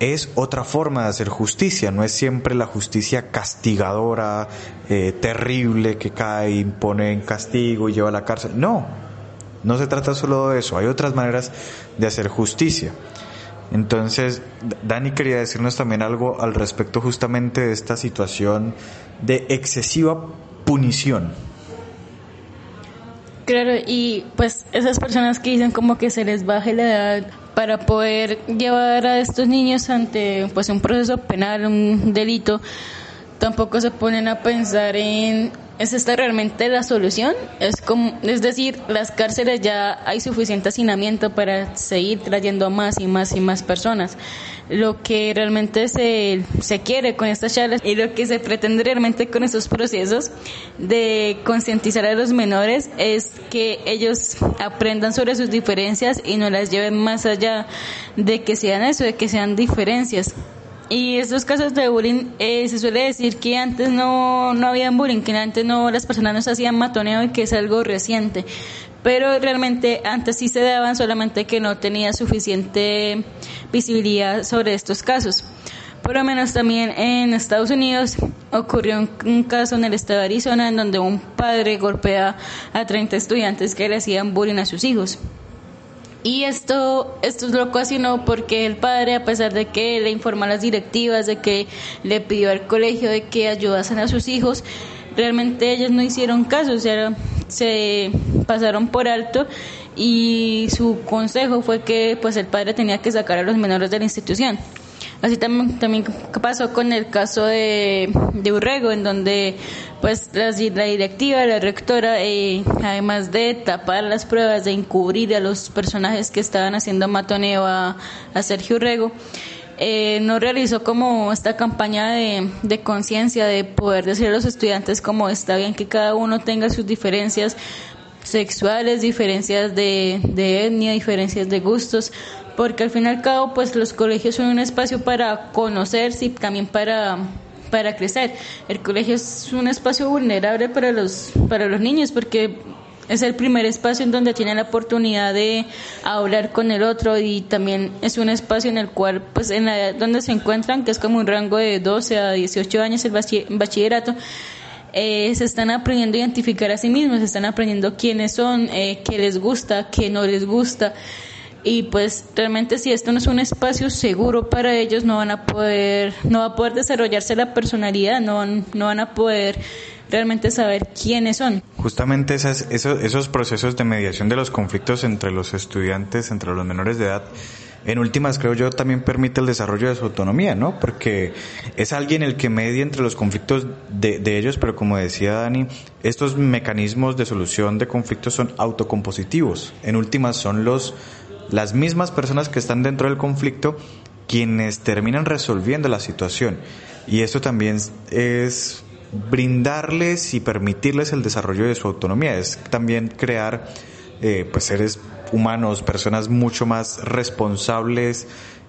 es otra forma de hacer justicia, no es siempre la justicia castigadora, eh, terrible, que cae, impone en castigo y lleva a la cárcel. No, no se trata solo de eso, hay otras maneras de hacer justicia. Entonces, Dani quería decirnos también algo al respecto justamente de esta situación de excesiva punición. Claro, y pues esas personas que dicen como que se les baje la edad para poder llevar a estos niños ante pues un proceso penal, un delito, tampoco se ponen a pensar en ¿Es esta realmente la solución? Es, como, es decir, las cárceles ya hay suficiente hacinamiento para seguir trayendo más y más y más personas. Lo que realmente se, se quiere con estas charlas y lo que se pretende realmente con estos procesos de concientizar a los menores es que ellos aprendan sobre sus diferencias y no las lleven más allá de que sean eso, de que sean diferencias y estos casos de bullying eh, se suele decir que antes no, no había bullying, que antes no las personas no se hacían matoneo y que es algo reciente. Pero realmente antes sí se daban, solamente que no tenía suficiente visibilidad sobre estos casos. Por lo menos también en Estados Unidos ocurrió un, caso en el estado de Arizona en donde un padre golpea a 30 estudiantes que le hacían bullying a sus hijos. Y esto, esto es lo no porque el padre, a pesar de que le informó a las directivas, de que le pidió al colegio de que ayudasen a sus hijos, realmente ellos no hicieron caso, o sea, se pasaron por alto y su consejo fue que pues el padre tenía que sacar a los menores de la institución. Así también, también pasó con el caso de, Urrego, en donde pues la, directiva, la rectora, eh, además de tapar las pruebas, de encubrir a los personajes que estaban haciendo matoneo a Sergio Urrego, eh, no realizó como esta campaña de, conciencia, de poder decir a los estudiantes como está bien que cada uno tenga sus diferencias sexuales, diferencias de, de etnia, diferencias de gustos, porque al fin y al cabo pues los colegios son un espacio para conocerse y también para para crecer. El colegio es un espacio vulnerable para los para los niños porque es el primer espacio en donde tienen la oportunidad de hablar con el otro y también es un espacio en el cual, pues en la donde se encuentran, que es como un rango de 12 a 18 años el bachillerato, eh, se están aprendiendo a identificar a sí mismos, se están aprendiendo quiénes son, eh, qué les gusta, qué no les gusta. Y pues realmente si esto no es un espacio seguro para ellos, no van a poder, no va a poder desarrollarse la personalidad, no, no van a poder realmente saber quiénes son. Justamente esas, esos, esos procesos de mediación de los conflictos entre los estudiantes, entre los menores de edad, en últimas creo yo también permite el desarrollo de su autonomía, ¿no? Porque es alguien el que media entre los conflictos de, de, ellos, pero como decía Dani, estos mecanismos de solución de conflictos son autocompositivos. En últimas son los las mismas personas que están dentro del conflicto quienes terminan resolviendo la situación. Y esto también es brindarles y permitirles el desarrollo de su autonomía, es también crear eh, pues seres humanos, personas mucho más responsables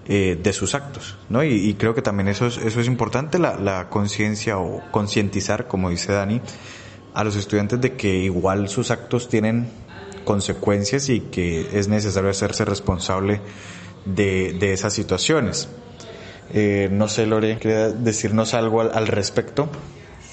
eh, de sus actos, ¿no? Y, creo que también eso es, eso es importante, la, conciencia o concientizar, como dice Dani, a los estudiantes de que igual sus actos tienen consecuencias y que es necesario hacerse responsable de, de esas situaciones. Eh, no sé, Lore, ¿quería decirnos algo al, al respecto?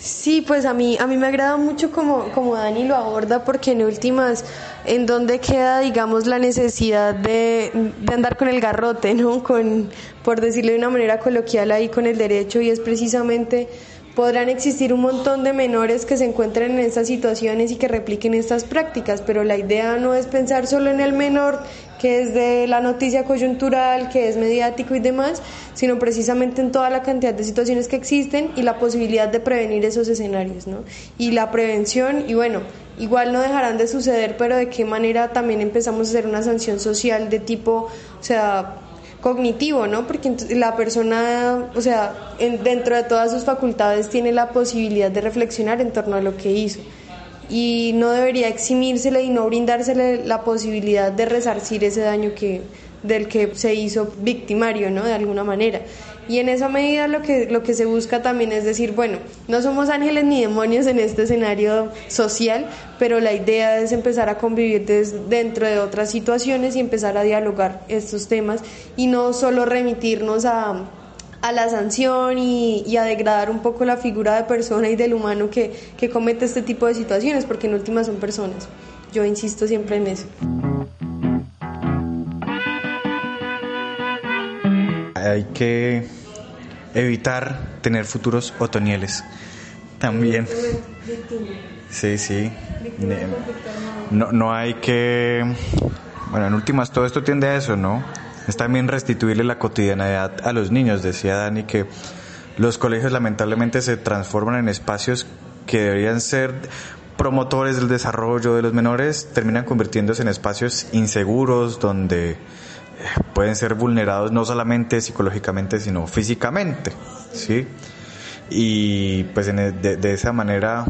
Sí, pues a mí, a mí me agrada mucho como, como Dani lo aborda porque en últimas, en donde queda, digamos, la necesidad de, de, andar con el garrote, ¿no? Con, por decirlo de una manera coloquial ahí con el derecho y es precisamente podrán existir un montón de menores que se encuentren en estas situaciones y que repliquen estas prácticas, pero la idea no es pensar solo en el menor que es de la noticia coyuntural, que es mediático y demás, sino precisamente en toda la cantidad de situaciones que existen y la posibilidad de prevenir esos escenarios, ¿no? Y la prevención, y bueno, igual no dejarán de suceder, pero de qué manera también empezamos a hacer una sanción social de tipo, o sea, cognitivo, ¿no? Porque la persona, o sea, dentro de todas sus facultades tiene la posibilidad de reflexionar en torno a lo que hizo y no debería eximírsele y no brindársele la posibilidad de resarcir ese daño que del que se hizo victimario, ¿no? De alguna manera. Y en esa medida lo que, lo que se busca también es decir, bueno, no somos ángeles ni demonios en este escenario social, pero la idea es empezar a convivir dentro de otras situaciones y empezar a dialogar estos temas y no solo remitirnos a a la sanción y, a degradar un poco la figura de persona y del humano que, que comete este tipo de situaciones, porque en última son personas. Yo insisto siempre en eso. Hay que evitar tener futuros otoñales. También. Sí, sí. No, no hay que... Bueno, en últimas todo esto tiende a eso, ¿no? Es también restituirle la cotidianidad a los niños. Decía Dani que los colegios lamentablemente se transforman en espacios que deberían ser promotores del desarrollo de los menores, terminan convirtiéndose en espacios inseguros donde eh, pueden ser vulnerados no solamente psicológicamente, sino físicamente, ¿sí? Y pues e, de, esa manera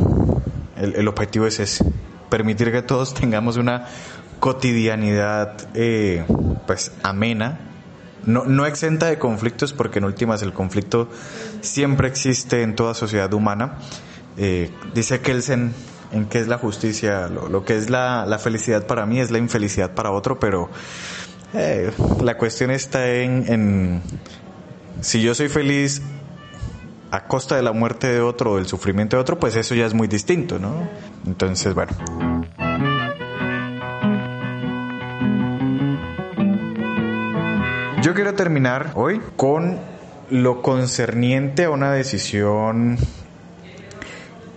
el, el objetivo es ese, permitir que todos tengamos una cotidianidad eh, pues amena, no, no exenta de conflictos porque en últimas el conflicto siempre existe en toda sociedad humana. Eh, dice Kelsen en qué es la justicia, lo, que es la, la, felicidad para mí es la infelicidad para otro, pero eh, la cuestión está en, en si yo soy feliz a costa de la muerte de otro o del sufrimiento de otro, pues eso ya es muy distinto, ¿no? Entonces, bueno. Yo quiero terminar hoy con lo concerniente a una decisión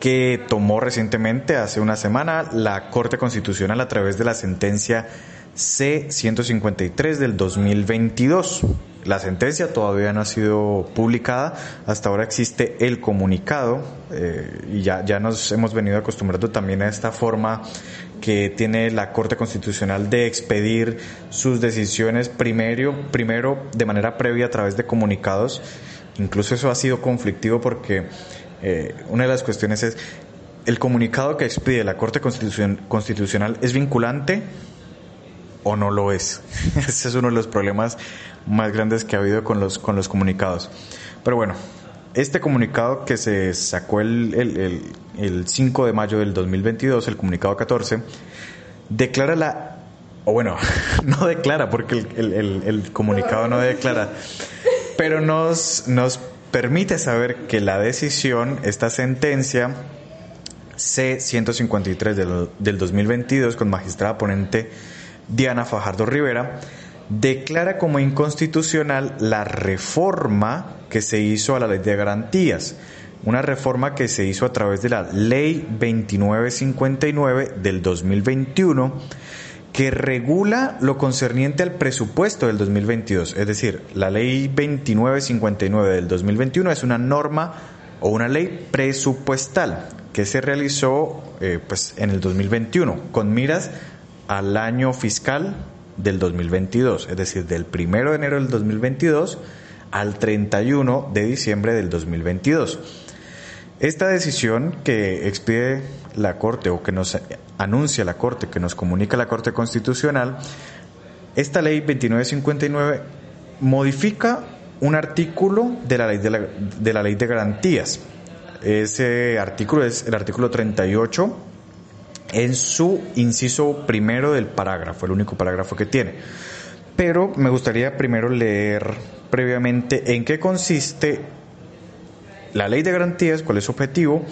que tomó recientemente, hace una semana, la Corte Constitucional a través de la sentencia C-153 del 2022. La sentencia todavía no ha sido publicada, hasta ahora existe el comunicado eh, y ya, ya nos hemos venido acostumbrando también a esta forma que tiene la Corte Constitucional de expedir sus decisiones primero, primero de manera previa a través de comunicados. Incluso eso ha sido conflictivo porque eh, una de las cuestiones es, ¿el comunicado que expide la Corte Constitucional es vinculante o no lo es? Ese es uno de los problemas más grandes que ha habido con los, con los comunicados. Pero bueno, este comunicado que se sacó el, el, el, 5 de mayo del 2022, el comunicado 14, declara la, o bueno, no declara porque el, el comunicado no declara, pero nos, nos permite saber que la decisión, esta sentencia C-153 del, del 2022 con magistrada ponente Diana Fajardo Rivera, declara como inconstitucional la reforma que se hizo a la ley de garantías, una reforma que se hizo a través de la ley 2959 del 2021 que regula lo concerniente al presupuesto del 2022. Es decir, la ley 2959 del 2021 es una norma o una ley presupuestal que se realizó eh, pues, en el 2021 con miras al año fiscal del 2022, es decir, del 1 de enero del 2022 al 31 de diciembre del 2022. Esta decisión que expide la Corte o que nos anuncia la Corte, que nos comunica la Corte Constitucional, esta ley 2959 modifica un artículo de la ley de la, de la ley de garantías. Ese artículo es el artículo 38 en su inciso primero del parágrafo, el único parágrafo que tiene. Pero me gustaría primero leer previamente en qué consiste la ley de garantías, cuál es su objetivo,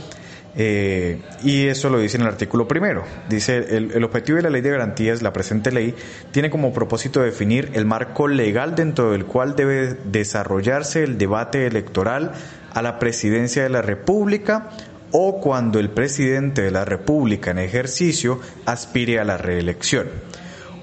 eh, y eso lo dice en el artículo primero. Dice, el, el, objetivo de la ley de garantías, la presente ley, tiene como propósito definir el marco legal dentro del cual debe desarrollarse el debate electoral a la presidencia de la República o cuando el presidente de la República en ejercicio aspire a la reelección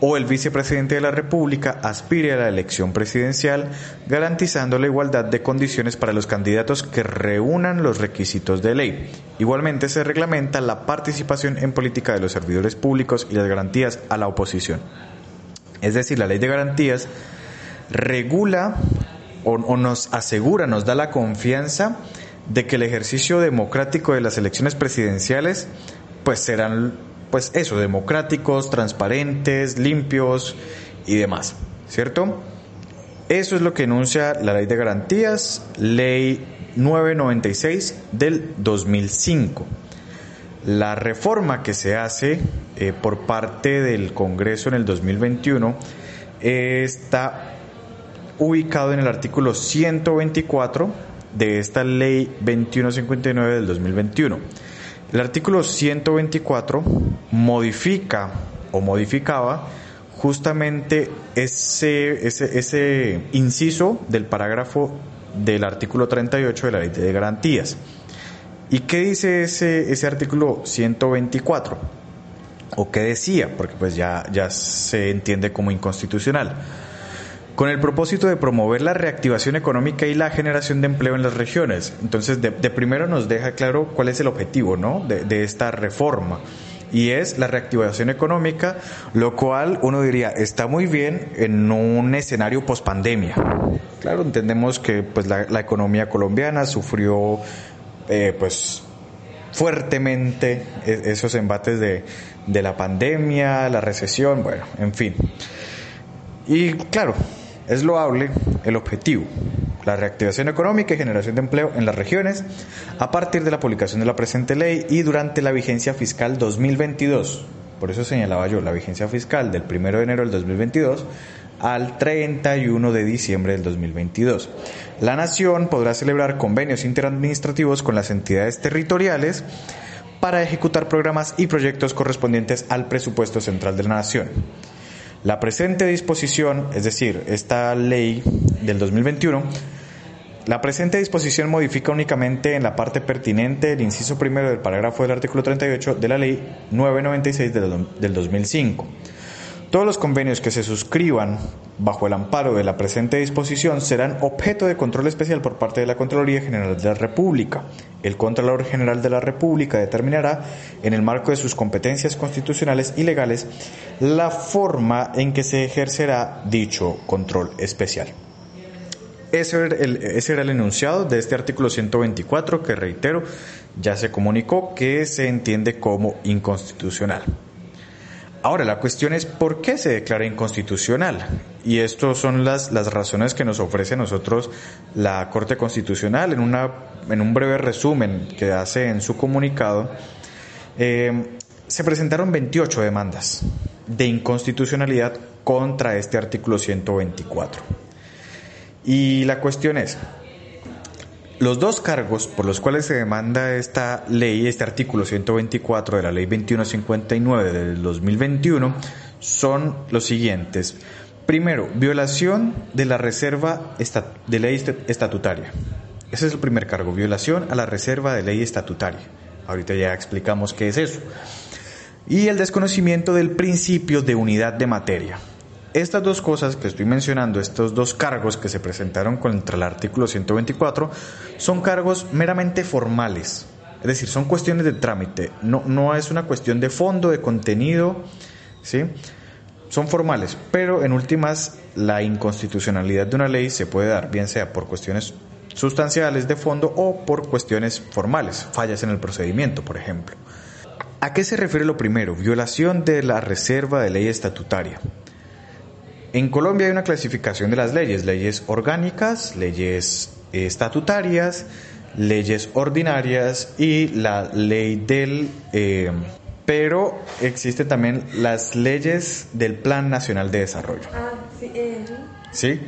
o el vicepresidente de la República aspire a la elección presidencial, garantizando la igualdad de condiciones para los candidatos que reúnan los requisitos de ley. Igualmente se reglamenta la participación en política de los servidores públicos y las garantías a la oposición. Es decir, la ley de garantías regula o, nos asegura, nos da la confianza de que el ejercicio democrático de las elecciones presidenciales pues serán pues eso, democráticos, transparentes, limpios y demás, ¿cierto? Eso es lo que enuncia la ley de garantías, ley 996 del 2005. La reforma que se hace eh, por parte del Congreso en el 2021 está ubicado en el artículo 124 de esta ley 2159 del 2021 el artículo 124 modifica o modificaba justamente ese, ese, ese inciso del parágrafo del artículo 38 de la ley de garantías. ¿Y qué dice ese, ese artículo 124? ¿O qué decía? Porque pues ya, ya se entiende como inconstitucional con el propósito de promover la reactivación económica y la generación de empleo en las regiones. Entonces, de, primero nos deja claro cuál es el objetivo ¿no? de, esta reforma y es la reactivación económica, lo cual uno diría está muy bien en un escenario post pandemia. Claro, entendemos que pues la, economía colombiana sufrió eh, pues fuertemente e, esos embates de, de la pandemia, la recesión, bueno, en fin. Y claro, es loable el objetivo, la reactivación económica y generación de empleo en las regiones a partir de la publicación de la presente ley y durante la vigencia fiscal 2022. Por eso señalaba yo la vigencia fiscal del 1 de enero del 2022 al 31 de diciembre del 2022. La Nación podrá celebrar convenios interadministrativos con las entidades territoriales para ejecutar programas y proyectos correspondientes al presupuesto central de la Nación. La presente disposición, es decir, esta ley del 2021, La presente disposición modifica únicamente en la parte pertinente el inciso primero del parágrafo del artículo 38 de la Ley 996 del 2005. Todos los convenios que se suscriban bajo el amparo de la presente disposición serán objeto de control especial por parte de la Contraloría General de la República. El Contralor General de la República determinará, en el marco de sus competencias constitucionales y legales, la forma en que se ejercerá dicho control especial. Ese era, el, el enunciado de este artículo 124 que, reitero, ya se comunicó que se entiende como inconstitucional. Ahora, la cuestión es por qué se declara inconstitucional. Y estas son las, las razones que nos ofrece a nosotros la Corte Constitucional en, una, en un breve resumen que hace en su comunicado. Eh, se presentaron 28 demandas de inconstitucionalidad contra este artículo 124. Y la cuestión es, los dos cargos por los cuales se demanda esta ley, este artículo 124 de la ley 2159 del 2021, son los siguientes. Primero, violación de la reserva de ley estatutaria. Ese es el primer cargo, violación a la reserva de ley estatutaria. Ahorita ya explicamos qué es eso. Y el desconocimiento del principio de unidad de materia. Estas dos cosas que estoy mencionando, estos dos cargos que se presentaron contra el artículo 124, son cargos meramente formales. Es decir, son cuestiones de trámite, no, no es una cuestión de fondo, de contenido, ¿sí? Son formales, pero en últimas la inconstitucionalidad de una ley se puede dar, bien sea por cuestiones sustanciales de fondo o por cuestiones formales, fallas en el procedimiento, por ejemplo. ¿A qué se refiere lo primero? Violación de la reserva de ley estatutaria. En Colombia hay una clasificación de las leyes, leyes orgánicas, leyes estatutarias, leyes ordinarias y la ley del... Eh, pero existen también las leyes del Plan Nacional de Desarrollo. Ah, sí. Eh. ¿Sí?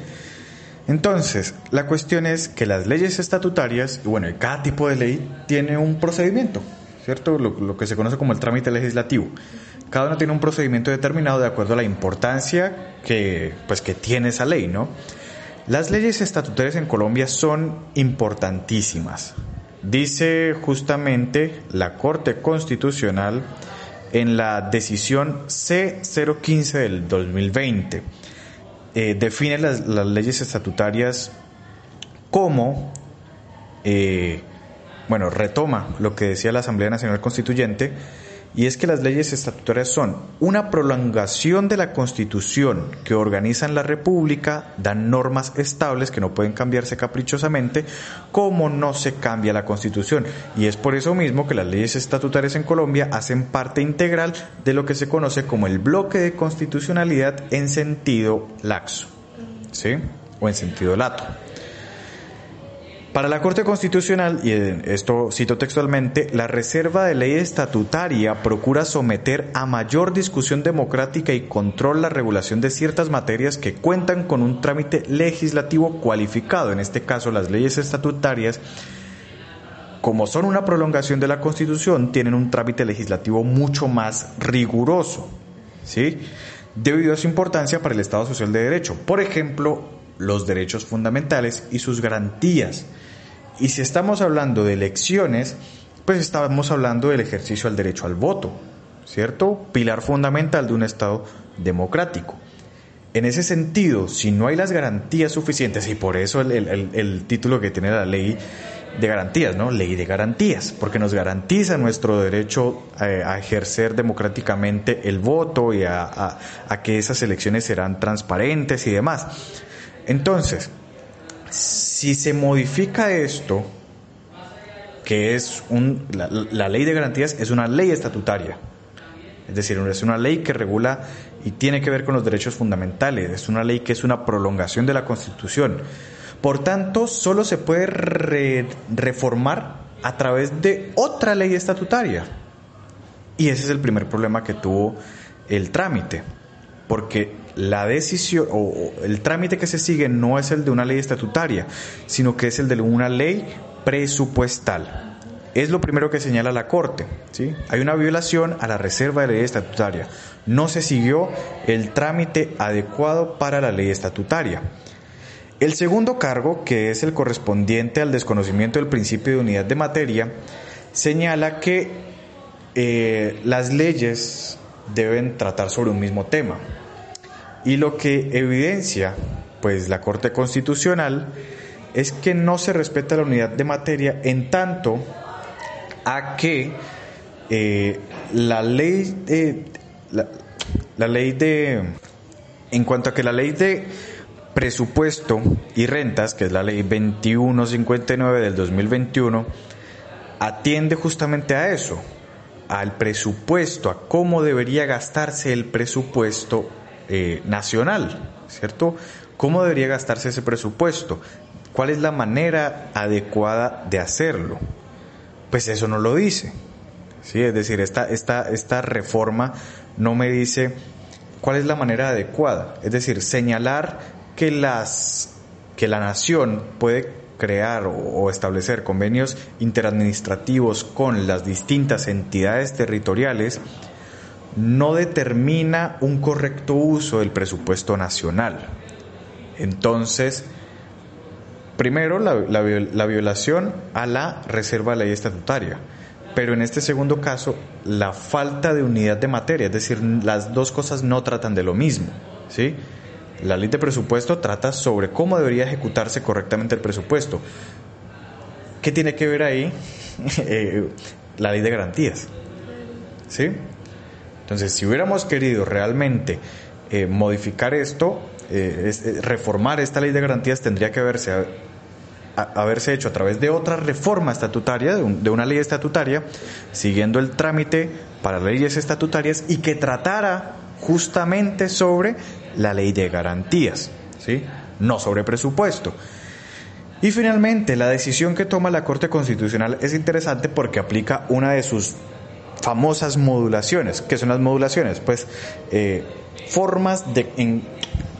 Entonces, la cuestión es que las leyes estatutarias, y bueno, cada tipo de ley tiene un procedimiento, ¿cierto? Lo, lo que se conoce como el trámite legislativo. Cada uno tiene un procedimiento determinado de acuerdo a la importancia que, pues, que tiene esa ley, ¿no? Las leyes estatutarias en Colombia son importantísimas. Dice justamente la Corte Constitucional en la decisión C015 del 2020. Eh, define las, leyes estatutarias como, eh, bueno, retoma lo que decía la Asamblea Nacional Constituyente, y es que las leyes estatutarias son una prolongación de la Constitución que organizan la República, dan normas estables que no pueden cambiarse caprichosamente, como no se cambia la Constitución. Y es por eso mismo que las leyes estatutarias en Colombia hacen parte integral de lo que se conoce como el bloque de constitucionalidad en sentido laxo, ¿sí? O en sentido lato. Para la Corte Constitucional, y esto cito textualmente, la reserva de ley estatutaria procura someter a mayor discusión democrática y control la regulación de ciertas materias que cuentan con un trámite legislativo cualificado, en este caso las leyes estatutarias, como son una prolongación de la Constitución, tienen un trámite legislativo mucho más riguroso, ¿sí? Debido a su importancia para el Estado Social de Derecho. Por ejemplo, los derechos fundamentales y sus garantías. Y si estamos hablando de elecciones, pues estamos hablando del ejercicio al derecho al voto, ¿cierto? Pilar fundamental de un Estado democrático. En ese sentido, si no hay las garantías suficientes, y por eso el, título que tiene la ley de garantías, ¿no? Ley de garantías, porque nos garantiza nuestro derecho eh, a, ejercer democráticamente el voto y a, que esas elecciones serán transparentes y demás. Entonces, si se modifica esto, que es un, la, ley de garantías es una ley estatutaria, es decir, es una ley que regula y tiene que ver con los derechos fundamentales, es una ley que es una prolongación de la Constitución. Por tanto, solo se puede reformar a través de otra ley estatutaria. Y ese es el primer problema que tuvo el trámite, porque la decisión o el trámite que se sigue no es el de una ley estatutaria, sino que es el de una ley presupuestal. Es lo primero que señala la Corte. ¿sí? Hay una violación a la reserva de ley estatutaria. No se siguió el trámite adecuado para la ley estatutaria. El segundo cargo, que es el correspondiente al desconocimiento del principio de unidad de materia, señala que eh, las leyes deben tratar sobre un mismo tema. Y lo que evidencia pues la Corte Constitucional es que no se respeta la unidad de materia en tanto a que eh, la ley de la ley de en cuanto a que la ley de presupuesto y rentas, que es la ley 2159 del 2021, atiende justamente a eso, al presupuesto, a cómo debería gastarse el presupuesto eh, nacional, ¿cierto? ¿Cómo debería gastarse ese presupuesto? ¿Cuál es la manera adecuada de hacerlo? Pues eso no lo dice. ¿sí? Es decir, esta, esta, esta reforma no me dice cuál es la manera adecuada. Es decir, señalar que, las, que la nación puede crear o establecer convenios interadministrativos con las distintas entidades territoriales no determina un correcto uso del presupuesto nacional. Entonces, primero la, la, violación a la reserva de ley estatutaria, pero en este segundo caso la falta de unidad de materia, es decir, las dos cosas no tratan de lo mismo, ¿sí? La ley de presupuesto trata sobre cómo debería ejecutarse correctamente el presupuesto. ¿Qué tiene que ver ahí? Eh, la ley de garantías. ¿Sí? Entonces, si hubiéramos querido realmente eh, modificar esto, eh, reformar esta ley de garantías, tendría que haberse, haberse hecho a través de otra reforma estatutaria, de, de una ley estatutaria, siguiendo el trámite para leyes estatutarias y que tratara justamente sobre la ley de garantías, ¿sí? no sobre presupuesto. Y finalmente, la decisión que toma la Corte Constitucional es interesante porque aplica una de sus famosas modulaciones. ¿Qué son las modulaciones? Pues eh, formas de en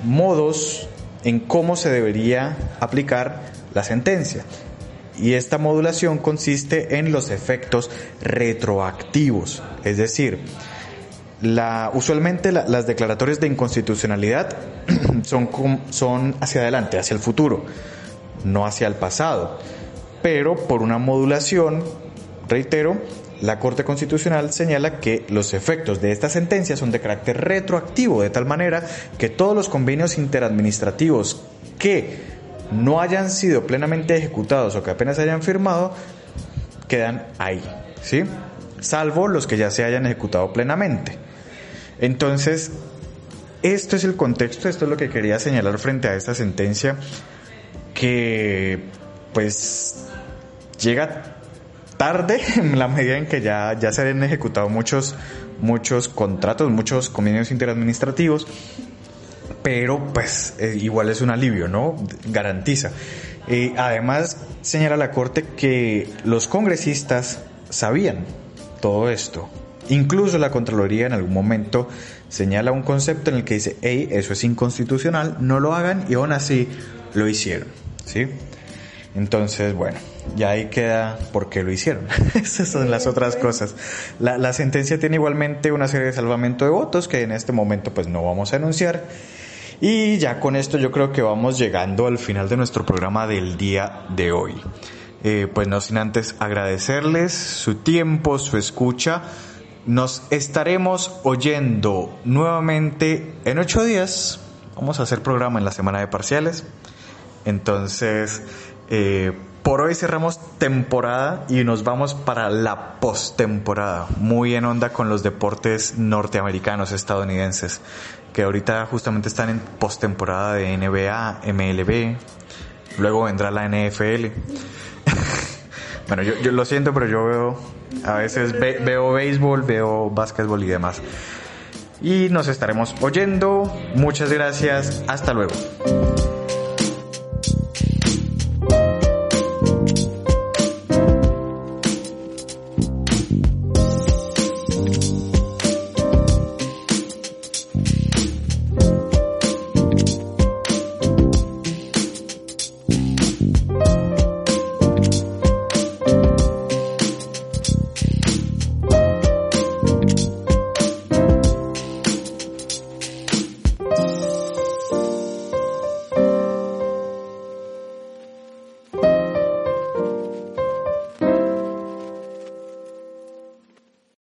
modos en cómo se debería aplicar la sentencia. Y esta modulación consiste en los efectos retroactivos, es decir, usualmente las declaratorias de inconstitucionalidad son, son hacia adelante, hacia el futuro, no hacia el pasado. Pero por una modulación, reitero, la Corte Constitucional señala que los efectos de esta sentencia son de carácter retroactivo, de tal manera que todos los convenios interadministrativos que no hayan sido plenamente ejecutados o que apenas hayan firmado, quedan ahí, ¿sí? Salvo los que ya se hayan ejecutado plenamente. Entonces, esto es el contexto, esto es lo que quería señalar frente a esta sentencia que pues llega tarde en la medida en que ya, ya se han ejecutado muchos, muchos contratos, muchos convenios interadministrativos, pero pues eh, igual es un alivio, ¿no? Garantiza. Eh, además, señala la Corte que los congresistas sabían todo esto, Incluso la Contraloría en algún momento señala un concepto en el que dice, hey, eso es inconstitucional, no lo hagan y aún así lo hicieron. ¿Sí? Entonces, bueno, ya ahí queda por qué lo hicieron. Esas son las otras cosas. La, la, sentencia tiene igualmente una serie de salvamento de votos que en este momento pues no vamos a anunciar. Y ya con esto yo creo que vamos llegando al final de nuestro programa del día de hoy. Eh, pues no sin antes agradecerles su tiempo, su escucha nos estaremos oyendo nuevamente en ocho días. Vamos a hacer programa en la semana de parciales. Entonces, eh, por hoy cerramos temporada y nos vamos para la postemporada, muy en onda con los deportes norteamericanos, estadounidenses, que ahorita justamente están en postemporada de NBA, MLB, luego vendrá la NFL. bueno, yo, lo siento, pero yo veo a veces veo béisbol, veo básquetbol y demás. Y nos estaremos oyendo. Muchas gracias. Hasta luego.